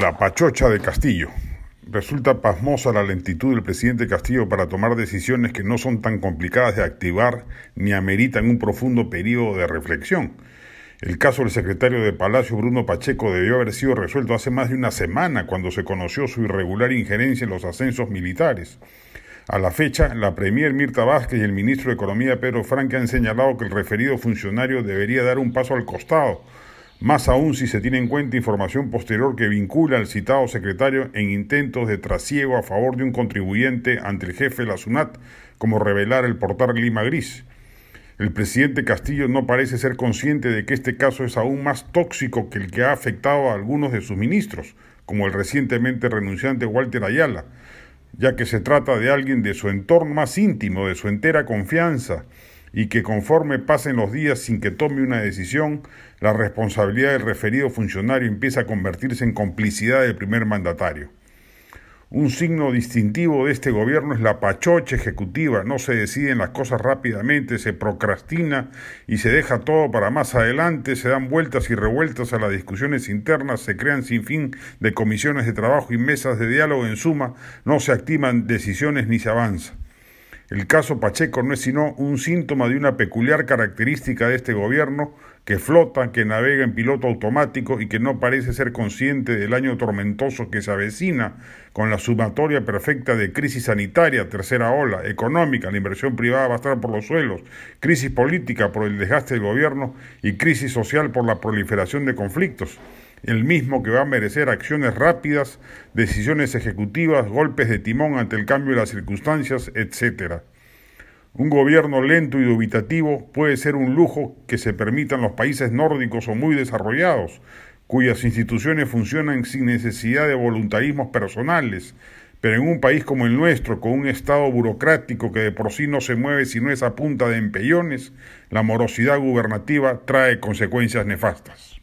La pachocha de Castillo. Resulta pasmosa la lentitud del presidente Castillo para tomar decisiones que no son tan complicadas de activar ni ameritan un profundo periodo de reflexión. El caso del secretario de Palacio, Bruno Pacheco, debió haber sido resuelto hace más de una semana cuando se conoció su irregular injerencia en los ascensos militares. A la fecha, la Premier Mirta Vázquez y el ministro de Economía Pedro Franque han señalado que el referido funcionario debería dar un paso al costado más aún si se tiene en cuenta información posterior que vincula al citado secretario en intentos de trasiego a favor de un contribuyente ante el jefe de la SUNAT, como revelar el portal Lima Gris. El presidente Castillo no parece ser consciente de que este caso es aún más tóxico que el que ha afectado a algunos de sus ministros, como el recientemente renunciante Walter Ayala, ya que se trata de alguien de su entorno más íntimo, de su entera confianza, y que conforme pasen los días sin que tome una decisión, la responsabilidad del referido funcionario empieza a convertirse en complicidad del primer mandatario. Un signo distintivo de este gobierno es la pachocha ejecutiva, no se deciden las cosas rápidamente, se procrastina y se deja todo para más adelante, se dan vueltas y revueltas a las discusiones internas, se crean sin fin de comisiones de trabajo y mesas de diálogo, en suma, no se activan decisiones ni se avanza. El caso Pacheco no es sino un síntoma de una peculiar característica de este gobierno que flota, que navega en piloto automático y que no parece ser consciente del año tormentoso que se avecina con la sumatoria perfecta de crisis sanitaria, tercera ola, económica, la inversión privada va a estar por los suelos, crisis política por el desgaste del gobierno y crisis social por la proliferación de conflictos el mismo que va a merecer acciones rápidas, decisiones ejecutivas, golpes de timón ante el cambio de las circunstancias, etc. Un gobierno lento y dubitativo puede ser un lujo que se permitan los países nórdicos o muy desarrollados, cuyas instituciones funcionan sin necesidad de voluntarismos personales, pero en un país como el nuestro, con un Estado burocrático que de por sí no se mueve sino es a punta de empellones, la morosidad gubernativa trae consecuencias nefastas.